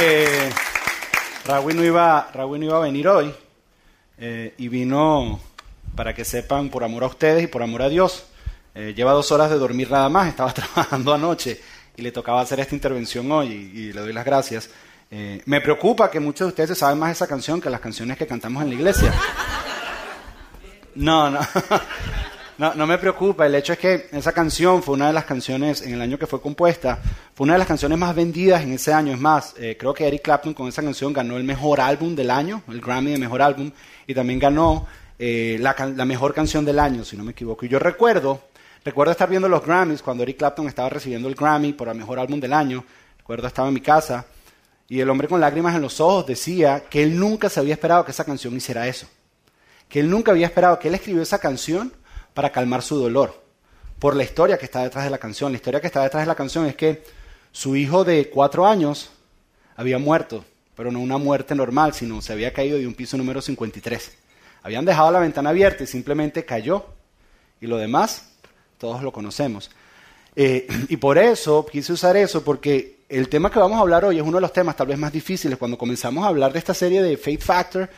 Eh, Raúl, no iba, Raúl iba a venir hoy eh, y vino, para que sepan, por amor a ustedes y por amor a Dios. Eh, lleva dos horas de dormir nada más, estaba trabajando anoche y le tocaba hacer esta intervención hoy y, y le doy las gracias. Eh, me preocupa que muchos de ustedes saben más esa canción que las canciones que cantamos en la iglesia. No, no. No, no me preocupa, el hecho es que esa canción fue una de las canciones en el año que fue compuesta, fue una de las canciones más vendidas en ese año. Es más, eh, creo que Eric Clapton con esa canción ganó el mejor álbum del año, el Grammy de mejor álbum, y también ganó eh, la, la mejor canción del año, si no me equivoco. Y yo recuerdo, recuerdo estar viendo los Grammys cuando Eric Clapton estaba recibiendo el Grammy por el mejor álbum del año. Recuerdo estaba en mi casa y el hombre con lágrimas en los ojos decía que él nunca se había esperado que esa canción hiciera eso que él nunca había esperado, que él escribió esa canción para calmar su dolor, por la historia que está detrás de la canción. La historia que está detrás de la canción es que su hijo de cuatro años había muerto, pero no una muerte normal, sino se había caído de un piso número 53. Habían dejado la ventana abierta y simplemente cayó. Y lo demás, todos lo conocemos. Eh, y por eso quise usar eso, porque el tema que vamos a hablar hoy es uno de los temas tal vez más difíciles. Cuando comenzamos a hablar de esta serie de Faith Factor,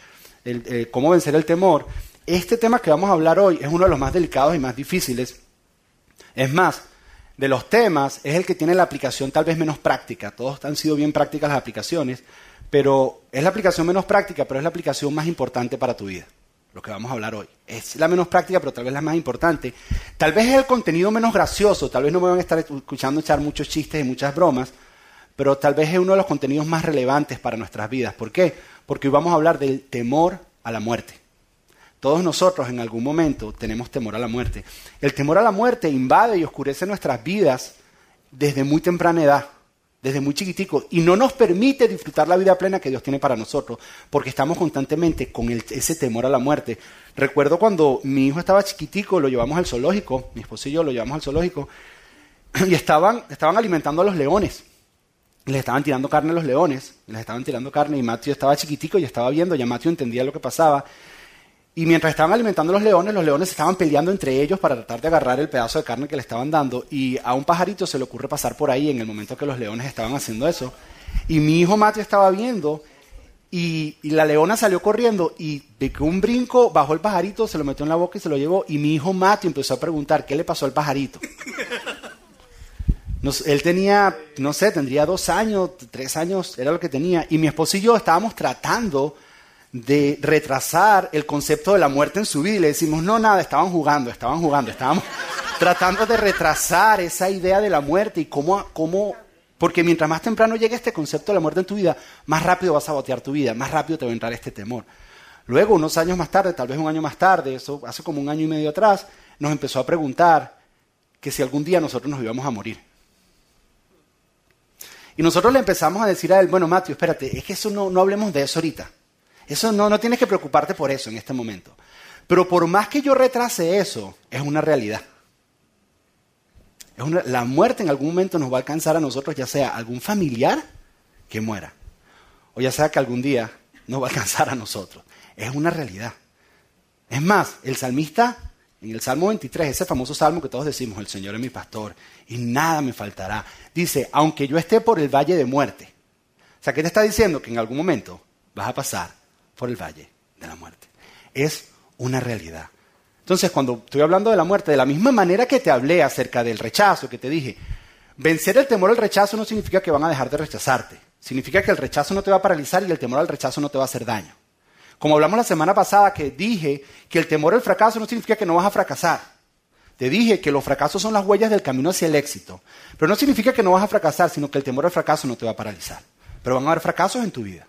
el, eh, cómo vencer el temor, este tema que vamos a hablar hoy es uno de los más delicados y más difíciles. Es más, de los temas es el que tiene la aplicación tal vez menos práctica. Todos han sido bien prácticas las aplicaciones, pero es la aplicación menos práctica, pero es la aplicación más importante para tu vida. Lo que vamos a hablar hoy. Es la menos práctica, pero tal vez la más importante. Tal vez es el contenido menos gracioso, tal vez no me van a estar escuchando echar muchos chistes y muchas bromas, pero tal vez es uno de los contenidos más relevantes para nuestras vidas. ¿Por qué? Porque hoy vamos a hablar del temor a la muerte. Todos nosotros en algún momento tenemos temor a la muerte. El temor a la muerte invade y oscurece nuestras vidas desde muy temprana edad, desde muy chiquitico, y no nos permite disfrutar la vida plena que Dios tiene para nosotros, porque estamos constantemente con ese temor a la muerte. Recuerdo cuando mi hijo estaba chiquitico, lo llevamos al zoológico, mi esposo y yo lo llevamos al zoológico, y estaban, estaban alimentando a los leones les estaban tirando carne a los leones, les estaban tirando carne y Matthew estaba chiquitico y estaba viendo, ya Matthew entendía lo que pasaba. Y mientras estaban alimentando a los leones, los leones estaban peleando entre ellos para tratar de agarrar el pedazo de carne que le estaban dando. Y a un pajarito se le ocurre pasar por ahí en el momento que los leones estaban haciendo eso. Y mi hijo Matthew estaba viendo y, la leona salió corriendo y de que un brinco bajó el pajarito, se lo metió en la boca y se lo llevó. Y mi hijo Matthew empezó a preguntar qué le pasó al pajarito. Él tenía, no sé, tendría dos años, tres años, era lo que tenía. Y mi esposo y yo estábamos tratando de retrasar el concepto de la muerte en su vida. Y le decimos, no, nada, estaban jugando, estaban jugando, estábamos tratando de retrasar esa idea de la muerte y cómo, cómo, porque mientras más temprano llegue este concepto de la muerte en tu vida, más rápido vas a botear tu vida, más rápido te va a entrar este temor. Luego, unos años más tarde, tal vez un año más tarde, eso hace como un año y medio atrás, nos empezó a preguntar que si algún día nosotros nos íbamos a morir. Y nosotros le empezamos a decir a él, bueno, Mateo, espérate, es que eso no, no hablemos de eso ahorita. Eso no, no tienes que preocuparte por eso en este momento. Pero por más que yo retrase eso, es una realidad. Es una- la muerte en algún momento nos va a alcanzar a nosotros, ya sea algún familiar que muera, o ya sea que algún día nos va a alcanzar a nosotros. Es una realidad. Es más, el salmista, en el Salmo 23, ese famoso salmo que todos decimos, el Señor es mi pastor y nada me faltará, dice, aunque yo esté por el valle de muerte. O sea, ¿qué te está diciendo? Que en algún momento vas a pasar por el valle de la muerte. Es una realidad. Entonces, cuando estoy hablando de la muerte, de la misma manera que te hablé acerca del rechazo, que te dije, vencer el temor al rechazo no significa que van a dejar de rechazarte. Significa que el rechazo no te va a paralizar y el temor al rechazo no te va a hacer daño. Como hablamos la semana pasada, que dije que el temor al fracaso no significa que no vas a fracasar. Te dije que los fracasos son las huellas del camino hacia el éxito. Pero no significa que no vas a fracasar, sino que el temor al fracaso no te va a paralizar. Pero van a haber fracasos en tu vida.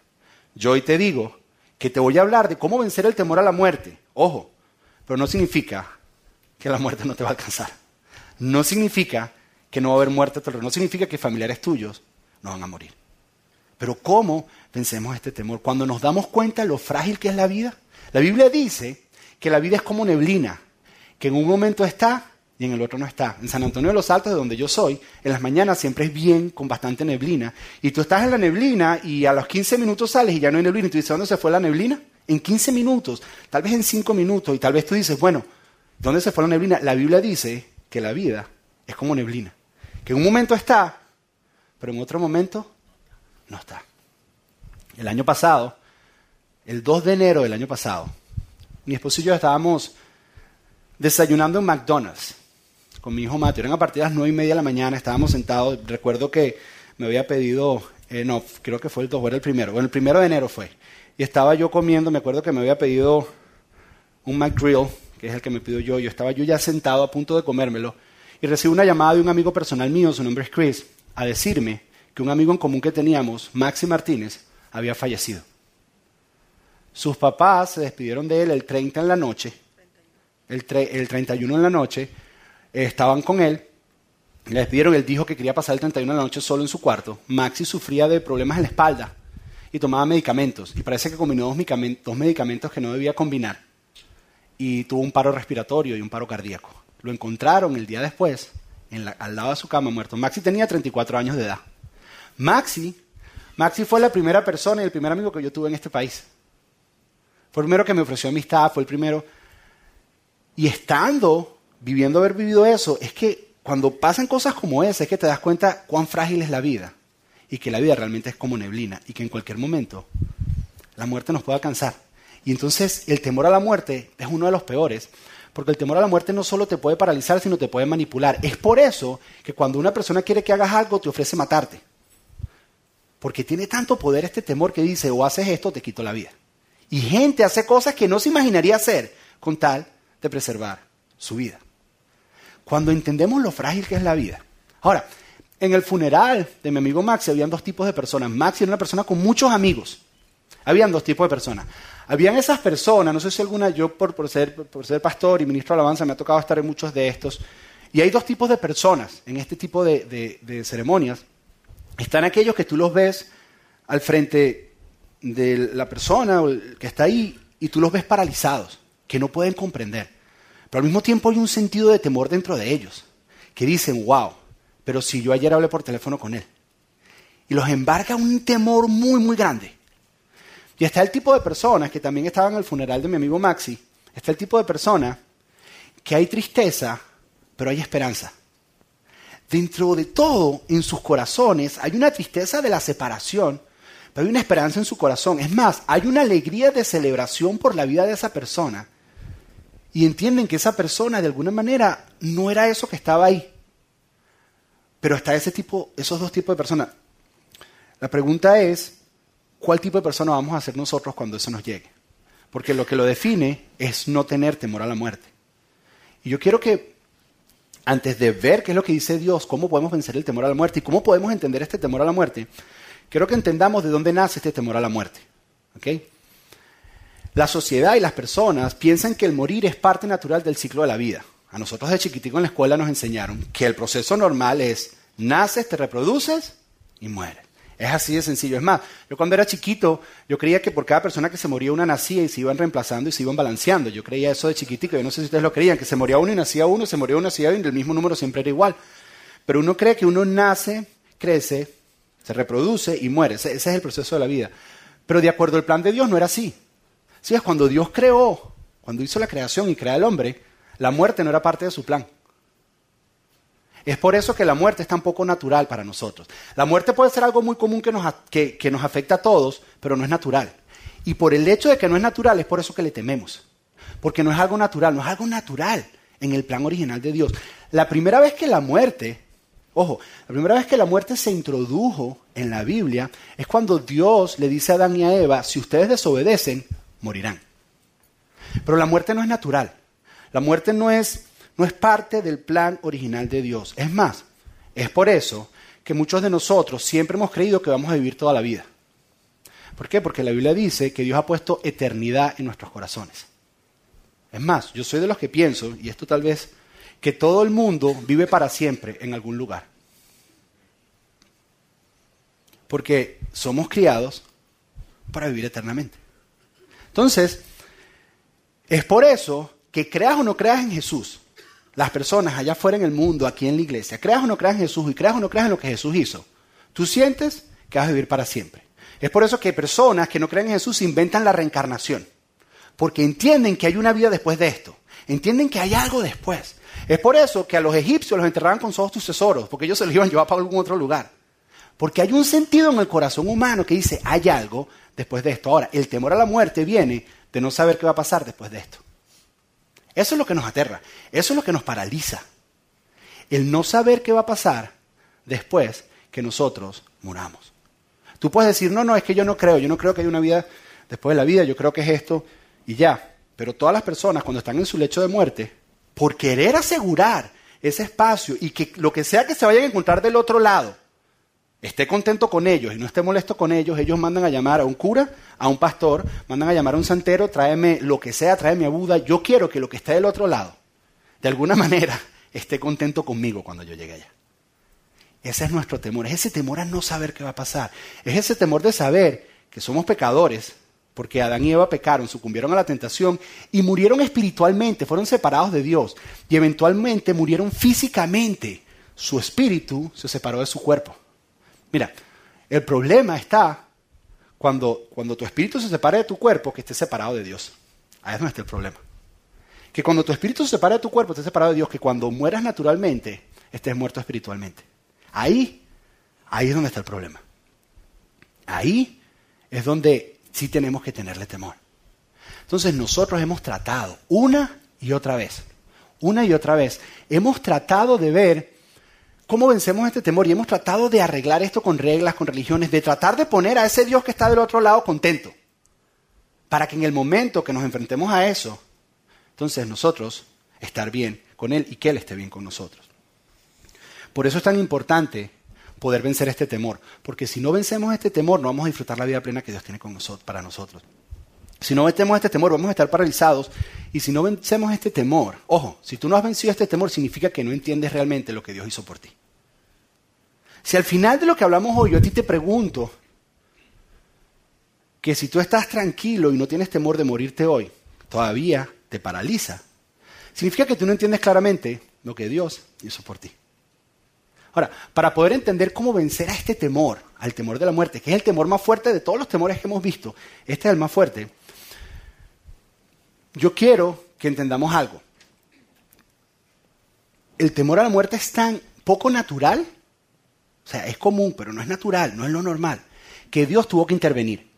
Yo hoy te digo que te voy a hablar de cómo vencer el temor a la muerte. Ojo, pero no significa que la muerte no te va a alcanzar. No significa que no va a haber muerte, pero no significa que familiares tuyos no van a morir. Pero ¿cómo vencemos este temor? Cuando nos damos cuenta de lo frágil que es la vida. La Biblia dice que la vida es como neblina, que en un momento está y en el otro no está. En San Antonio de los Altos, de donde yo soy, en las mañanas siempre es bien, con bastante neblina. Y tú estás en la neblina y a los 15 minutos sales y ya no hay neblina. Y tú dices, ¿dónde se fue la neblina? En 15 minutos, tal vez en 5 minutos. Y tal vez tú dices, bueno, ¿dónde se fue la neblina? La Biblia dice que la vida es como neblina. Que en un momento está, pero en otro momento no está. el año pasado, el 2 de enero del año pasado, mi esposo y yo estábamos desayunando en McDonald's con mi hijo Mateo. Eran a partir de las nueve y media de la mañana, estábamos sentados. Recuerdo que me había pedido, eh, no, creo que fue el 2, era el primero. Bueno, el primero de enero fue. Y estaba yo comiendo, me acuerdo que me había pedido un McGrill, que es el que me pido yo. Yo estaba yo ya sentado a punto de comérmelo. Y recibo una llamada de un amigo personal mío, su nombre es Chris, a decirme que un amigo en común que teníamos, Maxi Martínez, había fallecido. Sus papás se despidieron de él el 30 en la noche, el, 31 en la noche, estaban con él, le despidieron, él dijo que quería pasar el 31 en la noche solo en su cuarto. Maxi sufría de problemas en la espalda y tomaba medicamentos, y parece que combinó dos medicamentos, que no debía combinar, y tuvo un paro respiratorio y un paro cardíaco. Lo encontraron el día después, al lado de su cama muerto. Maxi tenía 34 años de edad. Maxi, Maxi fue la primera persona y el primer amigo que yo tuve en este país. Fue el primero que me ofreció amistad, fue el primero. Y estando, viviendo haber vivido eso, es que cuando pasan cosas como esas, es que te das cuenta cuán frágil es la vida. Y que la vida realmente es como neblina. Y que en cualquier momento la muerte nos puede alcanzar. Y entonces el temor a la muerte es uno de los peores. Porque el temor a la muerte no solo te puede paralizar, sino te puede manipular. Es por eso que cuando una persona quiere que hagas algo, te ofrece matarte. Porque tiene tanto poder este temor que dice, o haces esto, te quito la vida. Y gente hace cosas que no se imaginaría hacer con tal de preservar su vida. Cuando entendemos lo frágil que es la vida. Ahora, en el funeral de mi amigo Maxi habían dos tipos de personas. Maxi era una persona con muchos amigos. Habían dos tipos de personas. Habían esas personas, no sé si alguna, yo por, ser, por ser pastor y ministro de alabanza me ha tocado estar en muchos de estos. Y hay dos tipos de personas en este tipo de, de ceremonias. Están aquellos que tú los ves al frente de la persona que está ahí y tú los ves paralizados, que no pueden comprender. Pero al mismo tiempo hay un sentido de temor dentro de ellos, que dicen, wow, pero si yo ayer hablé por teléfono con él. Y los embarca un temor muy, muy grande. Y está el tipo de personas que también estaban en el funeral de mi amigo Maxi, está el tipo de persona que hay tristeza, pero hay esperanza. Dentro de todo, en sus corazones, hay una tristeza de la separación, pero hay una esperanza en su corazón. Es más, hay una alegría de celebración por la vida de esa persona. Y entienden que esa persona de alguna manera no era eso que estaba ahí. Pero está ese tipo, esos dos tipos de personas. La pregunta es, ¿cuál tipo de persona vamos a ser nosotros cuando eso nos llegue? Porque lo que lo define es no tener temor a la muerte. Y yo quiero que, antes de ver qué es lo que dice Dios, cómo podemos vencer el temor a la muerte y cómo podemos entender este temor a la muerte, Quiero que entendamos de dónde nace este temor a la muerte. La sociedad y las personas piensan que el morir es parte natural del ciclo de la vida. A nosotros de chiquitico en la escuela nos enseñaron que el proceso normal es naces, te reproduces y mueres. Es así de sencillo. Es más, yo cuando era chiquito, yo creía que por cada persona que se moría una nacía y se iban reemplazando y se iban balanceando. Yo creía eso de chiquitico. Yo no sé si ustedes lo creían, que se moría uno y nacía uno, se moría uno, nacía uno y el mismo número siempre era igual. Pero uno cree que uno nace, crece, se reproduce y muere. Ese, es el proceso de la vida. Pero de acuerdo al plan de Dios no era así. Sí, es cuando Dios creó, cuando hizo la creación y crea al hombre, la muerte no era parte de su plan. Es por eso que la muerte es tan poco natural para nosotros. La muerte puede ser algo muy común que nos, que nos afecta a todos, pero no es natural. Y por el hecho de que no es natural, es por eso que le tememos. Porque no es algo natural, no es algo natural en el plan original de Dios. La primera vez que la muerte Ojo, la primera vez que la muerte se introdujo en la Biblia es cuando Dios le dice a Adán y a Eva, si ustedes desobedecen, morirán. Pero la muerte no es natural. La muerte no es, no es parte del plan original de Dios. Es más, es por eso que muchos de nosotros siempre hemos creído que vamos a vivir toda la vida. ¿Por qué? Porque la Biblia dice que Dios ha puesto eternidad en nuestros corazones. Es más, yo soy de los que pienso, y esto tal vez que todo el mundo vive para siempre en algún lugar. Porque somos criados para vivir eternamente. Entonces, es por eso que creas o no creas en Jesús, las personas allá afuera en el mundo, aquí en la iglesia, creas o no creas en Jesús y creas o no creas en lo que Jesús hizo, tú sientes que vas a vivir para siempre. Es por eso que personas que no creen en Jesús inventan la reencarnación, porque entienden que hay una vida después de esto, entienden que hay algo después. Es por eso que a los egipcios los enterraban con todos sus tesoros, porque ellos se los iban a llevar para algún otro lugar. Porque hay un sentido en el corazón humano que dice, hay algo después de esto. Ahora, el temor a la muerte viene de no saber qué va a pasar después de esto. Eso es lo que nos aterra, eso es lo que nos paraliza. El no saber qué va a pasar después que nosotros muramos. Tú puedes decir, no, no, es que yo no creo, yo no creo que hay una vida después de la vida, yo creo que es esto y ya. Pero todas las personas cuando están en su lecho de muerte, por querer asegurar ese espacio y que lo que sea que se vayan a encontrar del otro lado, esté contento con ellos y no esté molesto con ellos, ellos mandan a llamar a un cura, a un pastor, mandan a llamar a un santero, tráeme lo que sea, tráeme a Buda. Yo quiero que lo que esté del otro lado, de alguna manera, esté contento conmigo cuando yo llegue allá. Ese es nuestro temor, es ese temor a no saber qué va a pasar, es ese temor de saber que somos pecadores, porque Adán y Eva pecaron, sucumbieron a la tentación y murieron espiritualmente, fueron separados de Dios y eventualmente murieron físicamente. Su espíritu se separó de su cuerpo. Mira, el problema está cuando, cuando tu espíritu se separa de tu cuerpo, que esté separado de Dios. Ahí es donde está el problema. Que cuando tu espíritu se separa de tu cuerpo, esté separado de Dios, que cuando mueras naturalmente, estés muerto espiritualmente. Ahí, ahí es donde está el problema. Ahí es donde sí tenemos que tenerle temor. Entonces nosotros hemos tratado una y otra vez, una y otra vez, hemos tratado de ver cómo vencemos este temor y hemos tratado de arreglar esto con reglas, con religiones, de tratar de poner a ese Dios que está del otro lado contento, para que en el momento que nos enfrentemos a eso, entonces nosotros estar bien con Él y que Él esté bien con nosotros. Por eso es tan importante poder vencer este temor. Porque si no vencemos este temor, no vamos a disfrutar la vida plena que Dios tiene con nosotros, para nosotros. Si no vencemos este temor, vamos a estar paralizados. Y si no vencemos este temor, ojo, si tú no has vencido este temor, significa que no entiendes realmente lo que Dios hizo por ti. Si al final de lo que hablamos hoy yo a ti te pregunto que si tú estás tranquilo y no tienes temor de morirte hoy, todavía te paraliza, significa que tú no entiendes claramente lo que Dios hizo por ti. Ahora, para poder entender cómo vencer a este temor, al temor de la muerte, que es el temor más fuerte de todos los temores que hemos visto, este es el más fuerte, yo quiero que entendamos algo. El temor a la muerte es tan poco natural, o sea, es común, pero no es natural, no es lo normal, que Dios tuvo que intervenir.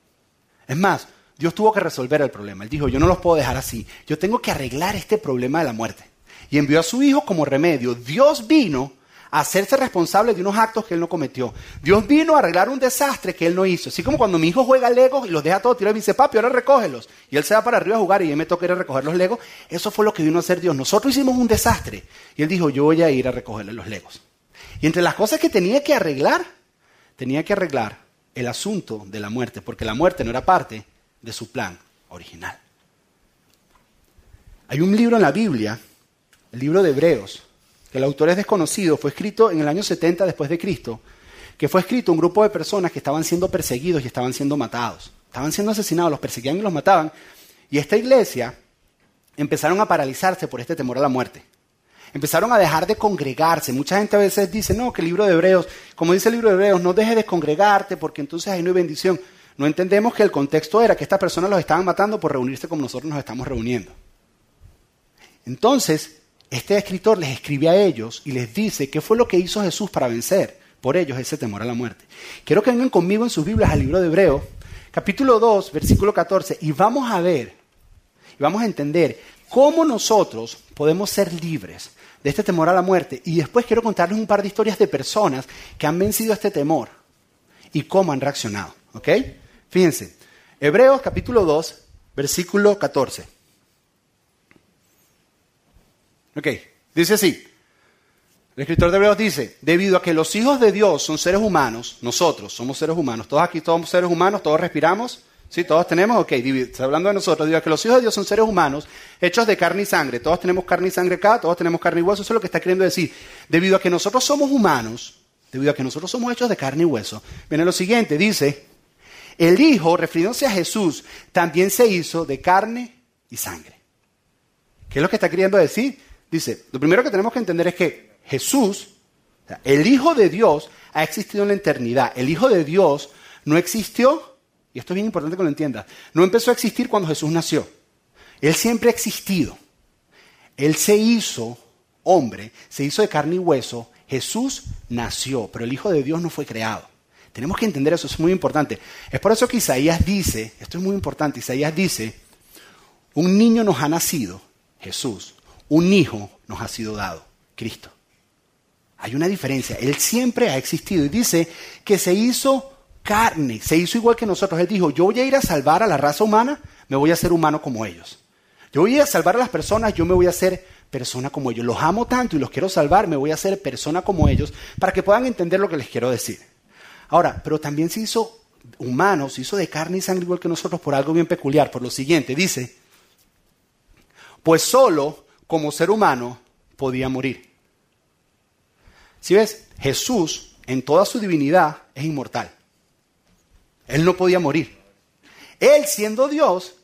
Es más, Dios tuvo que resolver el problema. Él dijo, yo no los puedo dejar así, yo tengo que arreglar este problema de la muerte. Y envió a su hijo como remedio. Dios vino hacerse responsable de unos actos que él no cometió. Dios vino a arreglar un desastre que él no hizo. Así como cuando mi hijo juega Legos y los deja todos tirados y dice, papi, ahora recógelos. Y él se va para arriba a jugar y él me toca ir a recoger los Legos. Eso fue lo que vino a hacer Dios. Nosotros hicimos un desastre. Y él dijo, yo voy a ir a recogerle los Legos. Y entre las cosas que tenía que arreglar, tenía que arreglar el asunto de la muerte, porque la muerte no era parte de su plan original. Hay un libro en la Biblia, el libro de Hebreos, el autor es desconocido, fue escrito en el año 70 después de Cristo, que fue escrito un grupo de personas que estaban siendo perseguidos y estaban siendo matados. Estaban siendo asesinados, los perseguían y los mataban. Y esta iglesia empezaron a paralizarse por este temor a la muerte. Empezaron a dejar de congregarse. Mucha gente a veces dice, no, que el libro de Hebreos, como dice el libro de Hebreos, no dejes de congregarte porque entonces ahí no hay bendición. No entendemos que el contexto era que estas personas los estaban matando por reunirse como nosotros nos estamos reuniendo. Entonces, este escritor les escribe a ellos y les dice qué fue lo que hizo Jesús para vencer por ellos ese temor a la muerte. Quiero que vengan conmigo en sus Biblias al libro de Hebreo, capítulo 2, versículo 14, y vamos a ver, y vamos a entender cómo nosotros podemos ser libres de este temor a la muerte. Y después quiero contarles un par de historias de personas que han vencido este temor y cómo han reaccionado. ¿Ok? Fíjense, Hebreos capítulo 2, versículo 14. Ok, dice así. El escritor de Hebreos dice, debido a que los hijos de Dios son seres humanos, nosotros somos seres humanos, todos aquí somos seres humanos, todos respiramos, ¿sí? Todos tenemos, ok, está hablando de nosotros, debido a que los hijos de Dios son seres humanos, hechos de carne y sangre, todos tenemos carne y sangre acá, todos tenemos carne y hueso, eso es lo que está queriendo decir. Debido a que nosotros somos humanos, debido a que nosotros somos hechos de carne y hueso, viene lo siguiente, dice, el Hijo, refiriéndose a Jesús, también se hizo de carne y sangre. ¿Qué es lo que está queriendo decir? Dice, lo primero que tenemos que entender es que Jesús, el Hijo de Dios, ha existido en la eternidad. El Hijo de Dios no existió, y esto es bien importante que lo entiendas, no empezó a existir cuando Jesús nació. Él siempre ha existido. Él se hizo hombre, se hizo de carne y hueso. Jesús nació, pero el Hijo de Dios no fue creado. Tenemos que entender eso, es muy importante. Es por eso que Isaías dice, esto es muy importante, Isaías dice, un niño nos ha nacido, Jesús, un hijo nos ha sido dado, Cristo. Hay una diferencia, Él siempre ha existido y dice que se hizo carne, se hizo igual que nosotros. Él dijo, yo voy a ir a salvar a la raza humana, me voy a hacer humano como ellos. Yo voy a salvar a las personas, yo me voy a hacer persona como ellos. Los amo tanto y los quiero salvar, me voy a hacer persona como ellos para que puedan entender lo que les quiero decir. Ahora, pero también se hizo humano, se hizo de carne y sangre igual que nosotros por algo bien peculiar, por lo siguiente, dice, pues solo como ser humano podía morir. Si ves, Jesús en toda su divinidad es inmortal. Él no podía morir. Él siendo Dios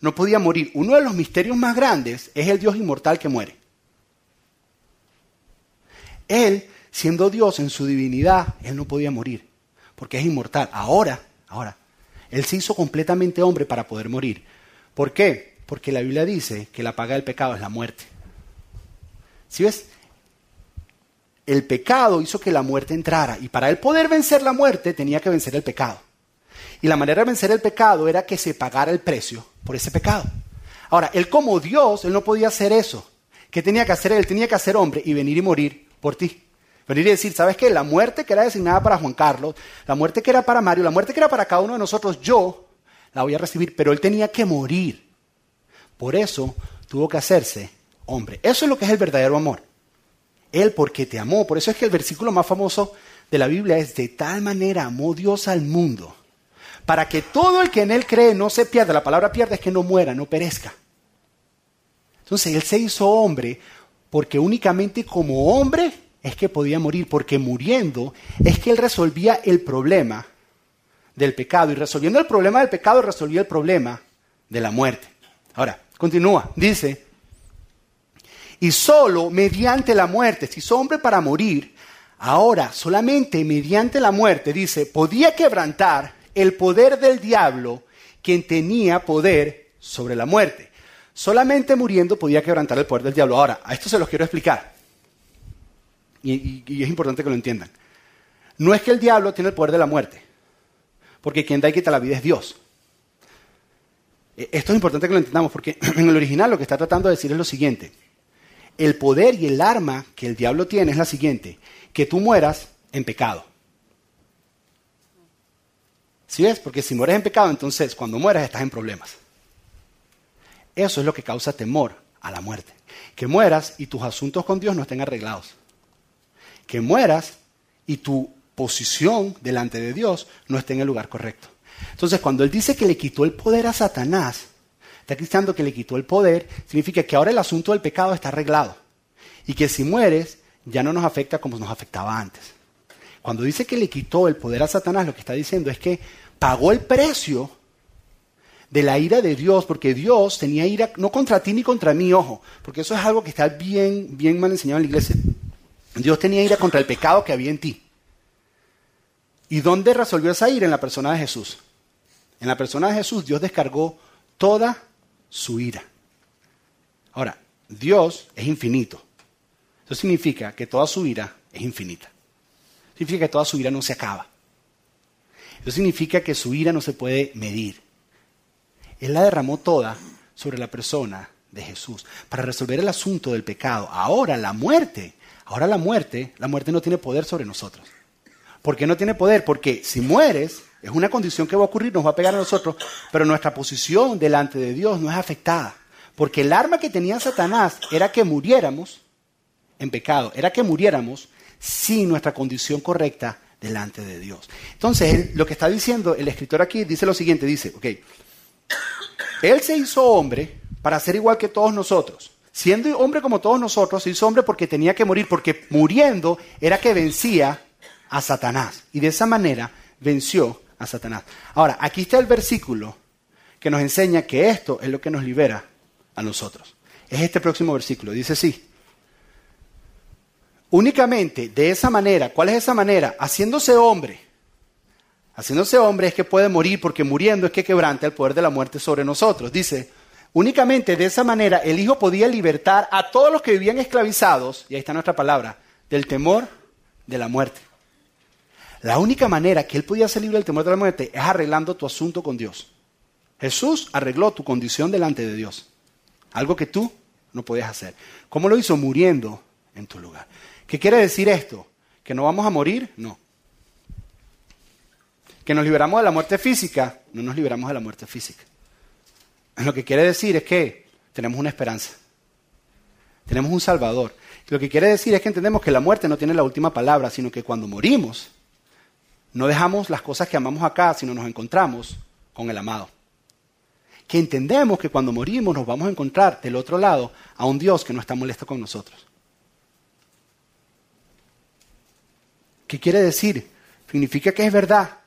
no podía morir. Uno de los misterios más grandes es el Dios inmortal que muere. Él, siendo Dios en su divinidad, él no podía morir, porque es inmortal. Ahora, ahora, él se hizo completamente hombre para poder morir. ¿Por qué? Porque la Biblia dice que la paga del pecado es la muerte. ¿Sí ves? El pecado hizo que la muerte entrara y para él poder vencer la muerte tenía que vencer el pecado. Y la manera de vencer el pecado era que se pagara el precio por ese pecado. Ahora, él como Dios, él no podía hacer eso. ¿Qué tenía que hacer? Él tenía que hacer hombre y venir y morir por ti. Venir y decir, ¿sabes qué? La muerte que era designada para Juan Carlos, la muerte que era para Mario, la muerte que era para cada uno de nosotros, yo la voy a recibir, pero él tenía que morir. Por eso tuvo que hacerse hombre. Eso es lo que es el verdadero amor. Él porque te amó. Por eso es que el versículo más famoso de la Biblia es, de tal manera amó Dios al mundo para que todo el que en él cree no se pierda. La palabra pierde es que no muera, no perezca. Entonces él se hizo hombre porque únicamente como hombre es que podía morir, porque muriendo es que él resolvía el problema del pecado y resolviendo el problema del pecado resolvía el problema de la muerte. Ahora, continúa, dice, y solo mediante la muerte, si hizo hombre para morir, ahora solamente mediante la muerte, dice, podía quebrantar el poder del diablo, quien tenía poder sobre la muerte. Solamente muriendo podía quebrantar el poder del diablo. Ahora, a esto se los quiero explicar. Y, es importante que lo entiendan. No es que el diablo tiene el poder de la muerte, porque quien da y quita la vida es Dios. E, esto es importante que lo entendamos, porque en el original lo que está tratando de decir es lo siguiente. El poder y el arma que el diablo tiene es la siguiente, que tú mueras en pecado. ¿Sí ves? Porque si mueres en pecado, entonces cuando mueres estás en problemas. Eso es lo que causa temor a la muerte. Que mueras y tus asuntos con Dios no estén arreglados. Que mueras y tu posición delante de Dios no esté en el lugar correcto. Entonces, cuando Él dice que le quitó el poder a Satanás, está diciendo que le quitó el poder, significa que ahora el asunto del pecado está arreglado. Y que si mueres, ya no nos afecta como nos afectaba antes. Cuando dice que le quitó el poder a Satanás, lo que está diciendo es que pagó el precio de la ira de Dios, porque Dios tenía ira no contra ti ni contra mí, ojo, porque eso es algo que está bien, bien mal enseñado en la iglesia. Dios tenía ira contra el pecado que había en ti. ¿Y dónde resolvió esa ira? En la persona de Jesús. En la persona de Jesús Dios descargó toda su ira. Ahora, Dios es infinito. Eso significa que toda su ira es infinita significa que toda su ira no se acaba. Eso significa que su ira no se puede medir. Él la derramó toda sobre la persona de Jesús para resolver el asunto del pecado. Ahora la muerte, ahora la muerte, la muerte no tiene poder sobre nosotros. ¿Por qué no tiene poder? Porque si mueres, es una condición que va a ocurrir, nos va a pegar a nosotros, pero nuestra posición delante de Dios no es afectada. Porque el arma que tenía Satanás era que muriéramos en pecado, era que muriéramos sin nuestra condición correcta delante de Dios. Entonces, lo que está diciendo el escritor aquí dice lo siguiente, dice, ok, Él se hizo hombre para ser igual que todos nosotros. Siendo hombre como todos nosotros, se hizo hombre porque tenía que morir, porque muriendo era que vencía a Satanás. Y de esa manera venció a Satanás. Ahora, aquí está el versículo que nos enseña que esto es lo que nos libera a nosotros. Es este próximo versículo. Dice así. Únicamente de esa manera, ¿cuál es esa manera? Haciéndose hombre. Haciéndose hombre es que puede morir porque muriendo es que quebrante el poder de la muerte sobre nosotros. Dice, únicamente de esa manera el Hijo podía libertar a todos los que vivían esclavizados, y ahí está nuestra palabra, del temor de la muerte. La única manera que él podía ser libre del temor de la muerte es arreglando tu asunto con Dios. Jesús arregló tu condición delante de Dios. Algo que tú no podías hacer. ¿Cómo lo hizo? Muriendo en tu lugar. ¿Qué quiere decir esto? ¿Que no vamos a morir? No. ¿Que nos liberamos de la muerte física? No nos liberamos de la muerte física. Lo que quiere decir es que tenemos una esperanza. Tenemos un Salvador. Lo que quiere decir es que entendemos que la muerte no tiene la última palabra, sino que cuando morimos, no dejamos las cosas que amamos acá, sino nos encontramos con el amado. Que entendemos que cuando morimos nos vamos a encontrar del otro lado a un Dios que no está molesto con nosotros. ¿Qué quiere decir? Significa que es verdad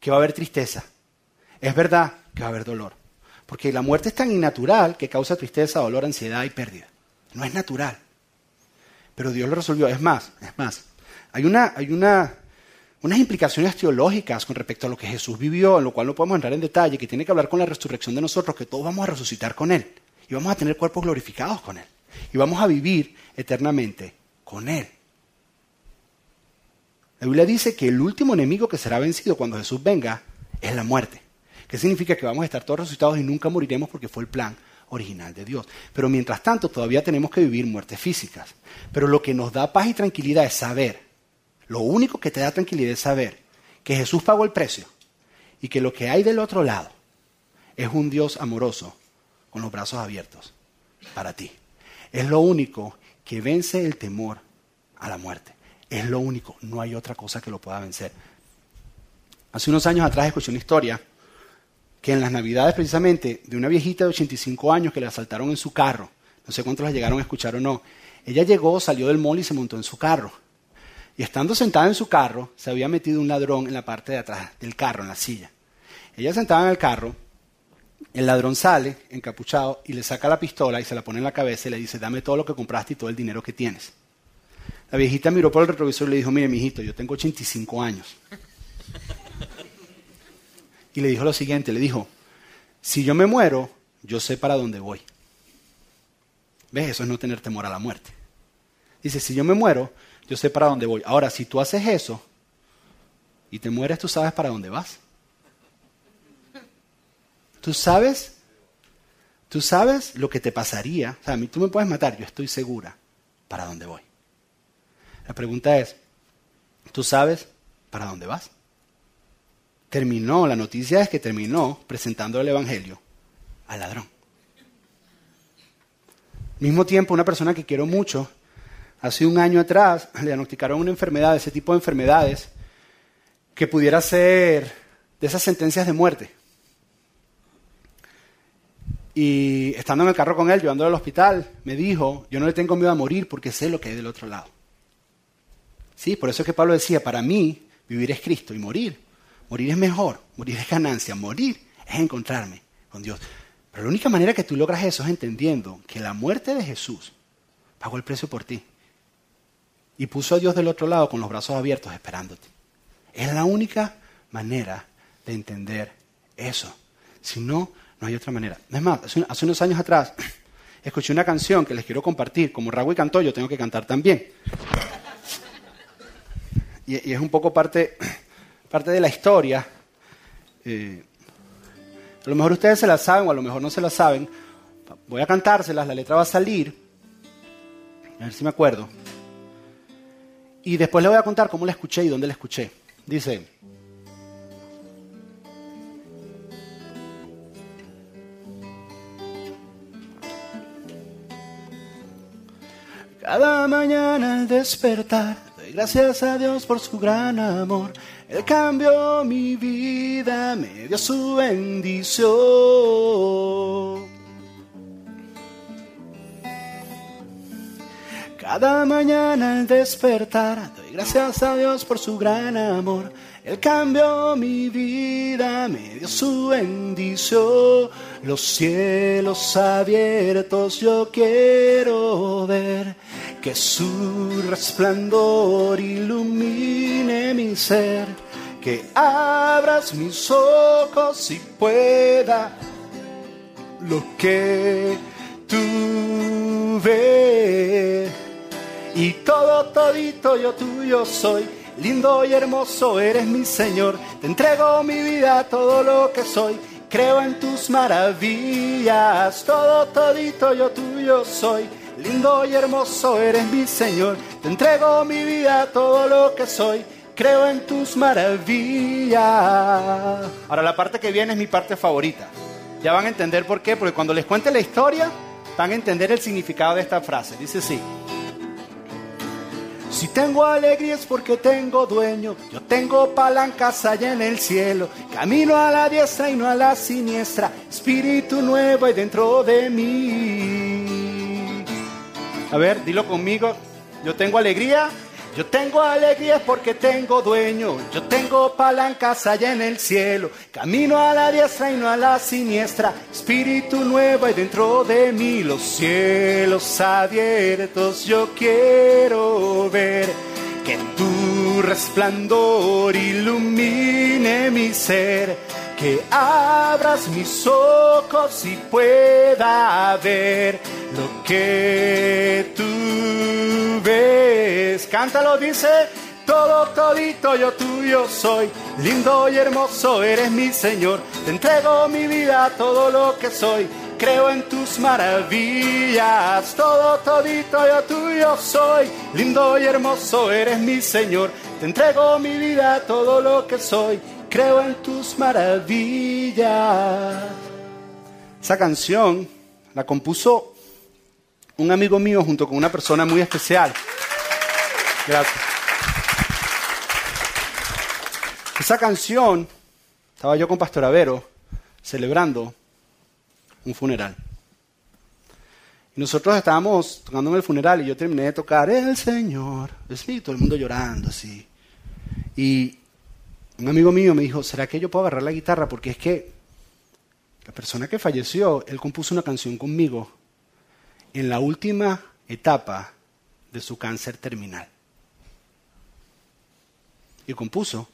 que va a haber tristeza. Es verdad que va a haber dolor. Porque la muerte es tan innatural que causa tristeza, dolor, ansiedad y pérdida. No es natural. Pero Dios lo resolvió. Es más, es más. Hay, una, hay una, unas implicaciones teológicas con respecto a lo que Jesús vivió, en lo cual no podemos entrar en detalle, que tiene que hablar con la resurrección de nosotros, que todos vamos a resucitar con Él. Y vamos a tener cuerpos glorificados con Él. Y vamos a vivir eternamente con Él. La Biblia dice que el último enemigo que será vencido cuando Jesús venga es la muerte. ¿Qué significa? Que vamos a estar todos resucitados y nunca moriremos porque fue el plan original de Dios. Pero mientras tanto todavía tenemos que vivir muertes físicas. Pero lo que nos da paz y tranquilidad es saber, lo único que te da tranquilidad es saber que Jesús pagó el precio y que lo que hay del otro lado es un Dios amoroso con los brazos abiertos para ti. Es lo único que vence el temor a la muerte. Es lo único, no hay otra cosa que lo pueda vencer. Hace unos años atrás escuché una historia que en las navidades precisamente de una viejita de 85 años que le asaltaron en su carro, no sé cuántos la llegaron a escuchar o no, ella llegó, salió del mall y se montó en su carro. Y estando sentada en su carro, se había metido un ladrón en la parte de atrás del carro, en la silla. Ella sentada en el carro, el ladrón sale encapuchado y le saca la pistola y se la pone en la cabeza y le dice, dame todo lo que compraste y todo el dinero que tienes. La viejita miró por el retrovisor y le dijo, mire, mijito, yo tengo 85 años. Y le dijo lo siguiente, le dijo, si yo me muero, yo sé para dónde voy. ¿Ves? Eso es no tener temor a la muerte. Dice, si yo me muero, yo sé para dónde voy. Ahora, si tú haces eso y te mueres, tú sabes para dónde vas. Tú sabes, tú sabes lo que te pasaría. O sea, a mí tú me puedes matar, yo estoy segura para dónde voy. La pregunta es, ¿tú sabes para dónde vas? Terminó, la noticia es que terminó presentando el Evangelio al ladrón. Al mismo tiempo, una persona que quiero mucho, hace un año atrás le diagnosticaron una enfermedad, ese tipo de enfermedades, que pudiera ser de esas sentencias de muerte. Y estando en el carro con él, llevándolo al hospital, me dijo, yo no le tengo miedo a morir porque sé lo que hay del otro lado. Sí, por eso es que Pablo decía, para mí vivir es Cristo y morir. Morir es mejor, morir es ganancia, morir es encontrarme con Dios. Pero la única manera que tú logras eso es entendiendo que la muerte de Jesús pagó el precio por ti. Y puso a Dios del otro lado con los brazos abiertos esperándote. Es la única manera de entender eso. Si no, no hay otra manera. Es más, hace unos años atrás escuché una canción que les quiero compartir. Como Raúl cantó, yo tengo que cantar también y, es un poco parte, parte de la historia. Eh, a lo mejor ustedes se la saben o a lo mejor no se la saben. Voy a cantárselas, la letra va a salir. A ver si me acuerdo. Y después le voy a contar cómo la escuché y dónde la escuché. Dice, cada mañana al despertar gracias a Dios por su gran amor. Él cambió mi vida, me dio su bendición. Cada mañana al despertar, doy gracias a Dios por su gran amor. Él cambió mi vida, me dio su bendición. Los cielos abiertos yo quiero ver que su resplandor ilumine mi ser, que abras mis ojos y pueda lo que tú ves. Y todo, todito yo tuyo soy, lindo y hermoso eres mi Señor. Te entrego mi vida, todo lo que soy. Creo en tus maravillas, todo todito yo tuyo soy. Lindo y hermoso eres mi Señor. Te entrego mi vida, todo lo que soy. Creo en tus maravillas. Ahora la parte que viene es mi parte favorita. Ya van a entender por qué, porque cuando les cuente la historia, van a entender el significado de esta frase. Dice así. Si tengo alegría es porque tengo dueño, yo tengo palancas allá en el cielo, camino a la diestra y no a la siniestra, espíritu nuevo hay dentro de mí. A ver, dilo conmigo, yo tengo alegría yo tengo alegría porque tengo dueño, yo tengo palancas allá en el cielo, camino a la diestra y no a la siniestra, espíritu nuevo hay dentro de mí, los cielos abiertos yo quiero ver, que tu resplandor ilumine mi ser, que abras mis ojos y pueda ver lo que tú ves. Cántalo, dice, todo todito yo tuyo soy, lindo y hermoso eres mi Señor, te entrego mi vida, todo lo que soy, creo en tus maravillas, todo todito yo tuyo soy, lindo y hermoso eres mi Señor, te entrego mi vida, todo lo que soy, creo en tus maravillas. Esa canción la compuso un amigo mío junto con una persona muy especial. Gracias. Esa canción, estaba yo con Pastor Avero celebrando un funeral. Y nosotros estábamos tocando en el funeral y yo terminé de tocar El Señor. Sí, todo el mundo llorando así. Y un amigo mío me dijo, ¿será que yo puedo agarrar la guitarra? Porque es que la persona que falleció, él compuso una canción conmigo en la última etapa de su cáncer terminal. Y compuso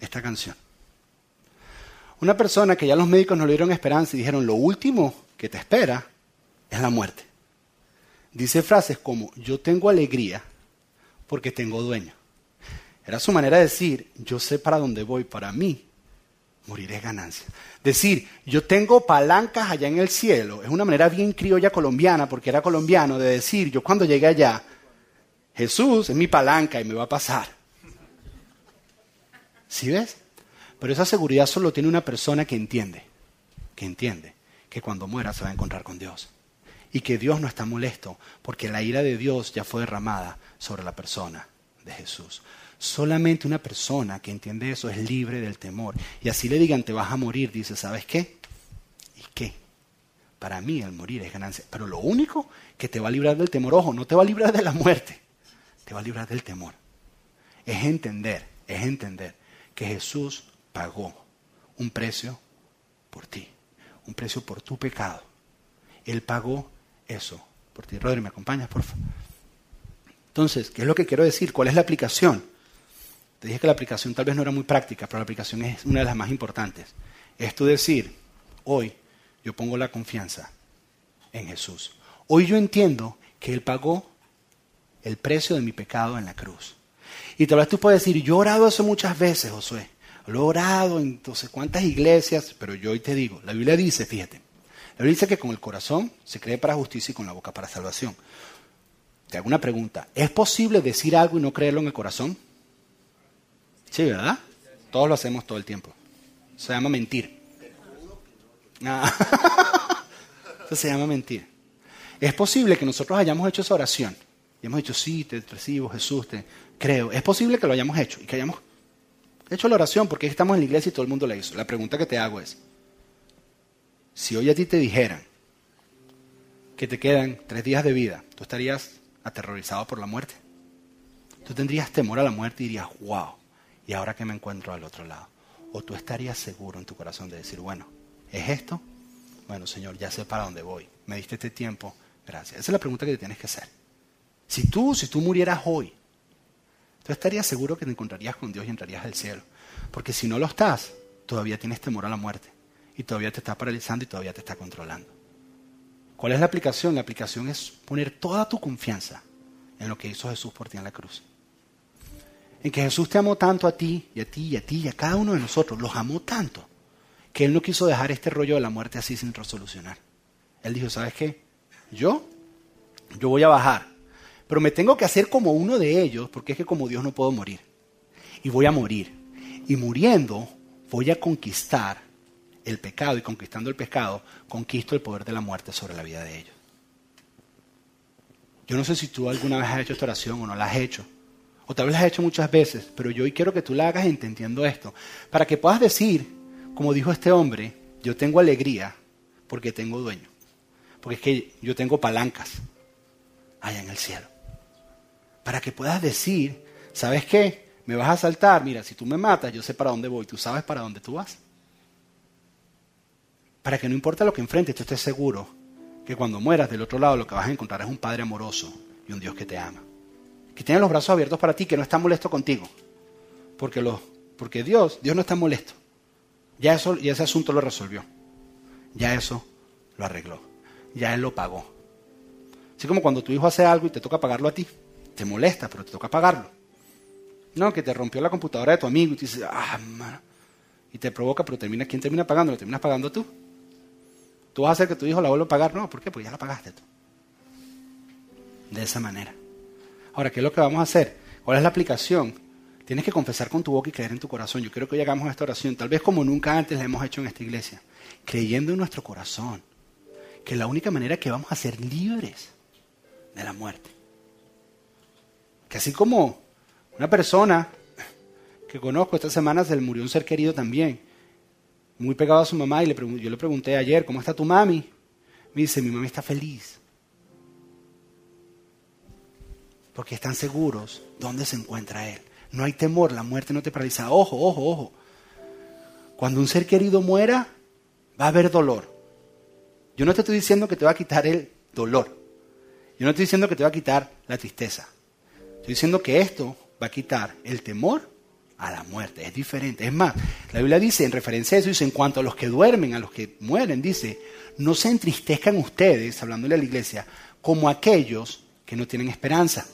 esta canción. Una persona que ya los médicos no le dieron esperanza y dijeron, lo último que te espera es la muerte. Dice frases como, yo tengo alegría porque tengo dueño. Era su manera de decir, yo sé para dónde voy, para mí morir es ganancia. Decir, yo tengo palancas allá en el cielo, es una manera bien criolla colombiana, porque era colombiano, de decir, yo cuando llegue allá, Jesús es mi palanca y me va a pasar. ¿Sí ves? Pero esa seguridad solo tiene una persona que entiende, que entiende que cuando muera se va a encontrar con Dios. Y que Dios no está molesto, porque la ira de Dios ya fue derramada sobre la persona de Jesús. Solamente una persona que entiende eso es libre del temor. Y así le digan, te vas a morir, dice, ¿sabes qué? ¿Y qué? Para mí el morir es ganancia. Pero lo único que te va a librar del temor, ojo, no te va a librar de la muerte, te va a librar del temor. Es entender, es entender que Jesús pagó un precio por ti, un precio por tu pecado. Él pagó eso por ti. Rodri, ¿me acompañas, por favor? Entonces, ¿qué es lo que quiero decir? ¿Cuál es la aplicación? Te dije que la aplicación tal vez no era muy práctica, pero la aplicación es una de las más importantes. Es tú decir, hoy yo pongo la confianza en Jesús. Hoy yo entiendo que Él pagó el precio de mi pecado en la cruz. Y tal vez tú puedes decir, yo he orado eso muchas veces, Josué. Lo he orado en sé cuántas iglesias, pero yo hoy te digo, la Biblia dice, fíjate, la Biblia dice que con el corazón se cree para justicia y con la boca para salvación. Te hago una pregunta, ¿es posible decir algo y no creerlo en el corazón? Sí, ¿verdad? Todos lo hacemos todo el tiempo. Se llama mentir. Ah. Eso se llama mentir. Es posible que nosotros hayamos hecho esa oración. Y hemos dicho, sí, te recibo, Jesús, te creo. Es posible que lo hayamos hecho y que hayamos hecho la oración porque estamos en la iglesia y todo el mundo la hizo. La pregunta que te hago es, si hoy a ti te dijeran que te quedan tres días de vida, ¿tú estarías aterrorizado por la muerte? ¿Tú tendrías temor a la muerte y dirías, wow, y ahora que me encuentro al otro lado. O tú estarías seguro en tu corazón de decir, bueno, ¿es esto? Bueno, Señor, ya sé para dónde voy. Me diste este tiempo, gracias. Esa es la pregunta que te tienes que hacer. Si tú, si tú murieras hoy, tú estarías seguro que te encontrarías con Dios y entrarías al cielo. Porque si no lo estás, todavía tienes temor a la muerte. Y todavía te está paralizando y todavía te está controlando. ¿Cuál es la aplicación? La aplicación es poner toda tu confianza en lo que hizo Jesús por ti en la cruz. En que Jesús te amó tanto a ti y a ti y a ti y a cada uno de nosotros, los amó tanto, que Él no quiso dejar este rollo de la muerte así sin resolucionar. Él dijo, ¿sabes qué? Yo, yo voy a bajar, pero me tengo que hacer como uno de ellos, porque es que como Dios no puedo morir. Y voy a morir. Y muriendo voy a conquistar el pecado y conquistando el pecado, conquisto el poder de la muerte sobre la vida de ellos. Yo no sé si tú alguna vez has hecho esta oración o no la has hecho, o tal vez has hecho muchas veces, pero yo hoy quiero que tú la hagas entendiendo esto, para que puedas decir, como dijo este hombre, yo tengo alegría porque tengo dueño, porque es que yo tengo palancas allá en el cielo. Para que puedas decir, ¿sabes qué? Me vas a saltar, mira, si tú me matas, yo sé para dónde voy, tú sabes para dónde tú vas. Para que no importa lo que enfrentes, tú estés seguro que cuando mueras del otro lado lo que vas a encontrar es un Padre amoroso y un Dios que te ama. Que tiene los brazos abiertos para ti, que no está molesto contigo. Porque, porque Dios, Dios no está molesto. Ya, eso, ya ese asunto lo resolvió. Ya eso lo arregló. Ya Él lo pagó. Así como cuando tu hijo hace algo y te toca pagarlo a ti. Te molesta, pero te toca pagarlo. No, que te rompió la computadora de tu amigo y te ah. Y te provoca, pero termina, ¿quién termina pagando? Lo terminas pagando tú. ¿Tú vas a hacer que tu hijo la vuelva a pagar? No, ¿por qué? Porque ya la pagaste tú. De esa manera. Ahora, ¿qué es lo que vamos a hacer? ¿Cuál es la aplicación? Tienes que confesar con tu boca y creer en tu corazón. Yo quiero que llegamos a esta oración, tal vez como nunca antes la hemos hecho en esta iglesia, creyendo en nuestro corazón, que es la única manera que vamos a ser libres de la muerte. Que así como una persona que conozco esta semana se le murió un ser querido también, muy pegado a su mamá, y le yo le pregunté ayer, ¿cómo está tu mami? Me dice, mi mami está feliz. Porque están seguros dónde se encuentra él. No hay temor, la muerte no te paraliza. Ojo, ojo, ojo. Cuando un ser querido muera, va a haber dolor. Yo no te estoy diciendo que te va a quitar el dolor. Yo no estoy diciendo que te va a quitar la tristeza. Estoy diciendo que esto va a quitar el temor a la muerte. Es diferente. Es más, la Biblia dice, en referencia a eso, dice, en cuanto a los que duermen, a los que mueren, dice, no se entristezcan ustedes, hablándole a la iglesia, como aquellos que no tienen esperanza.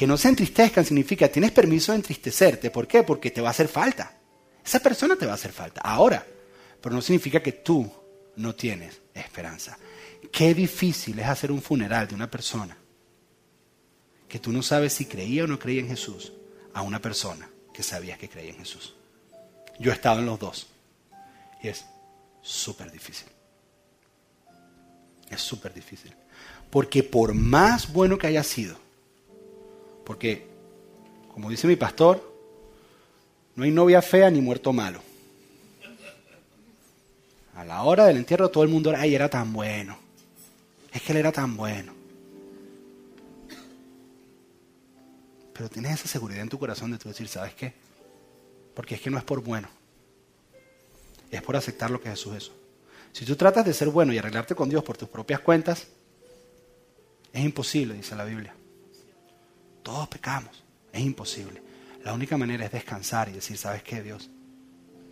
Que no se entristezcan significa, tienes permiso de entristecerte. ¿Por qué? Porque te va a hacer falta. Esa persona te va a hacer falta. Ahora, pero no significa que tú no tienes esperanza. Qué difícil es hacer un funeral de una persona que tú no sabes si creía o no creía en Jesús a una persona que sabías que creía en Jesús. Yo he estado en los dos. Y es súper difícil. Es súper difícil. Porque por más bueno que haya sido, porque, como dice mi pastor, no hay novia fea ni muerto malo. A la hora del entierro todo el mundo, ay, era tan bueno. Es que él era tan bueno. Pero tienes esa seguridad en tu corazón de tú decir, ¿sabes qué? Porque es que no es por bueno. Es por aceptar lo que Jesús es. Si tú tratas de ser bueno y arreglarte con Dios por tus propias cuentas, es imposible, dice la Biblia. Todos pecamos, es imposible. La única manera es descansar y decir, ¿sabes qué, Dios?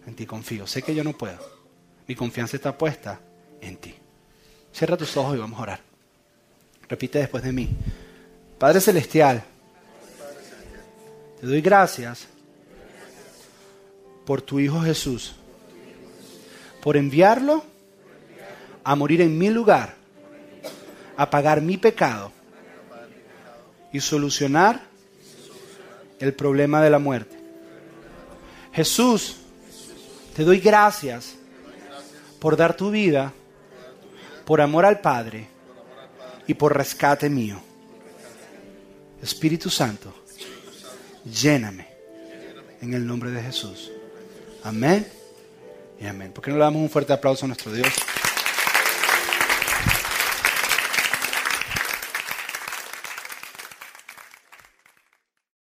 En ti confío. Sé que yo no puedo. Mi confianza está puesta en ti. Cierra tus ojos y vamos a orar. Repite después de mí. Padre Celestial, te doy gracias por tu Hijo Jesús, por enviarlo a morir en mi lugar, a pagar mi pecado y solucionar el problema de la muerte. Jesús, te doy gracias por dar tu vida, por amor al Padre y por rescate mío. Espíritu Santo, lléname en el nombre de Jesús. Amén y amén. ¿Por qué no le damos un fuerte aplauso a nuestro Dios?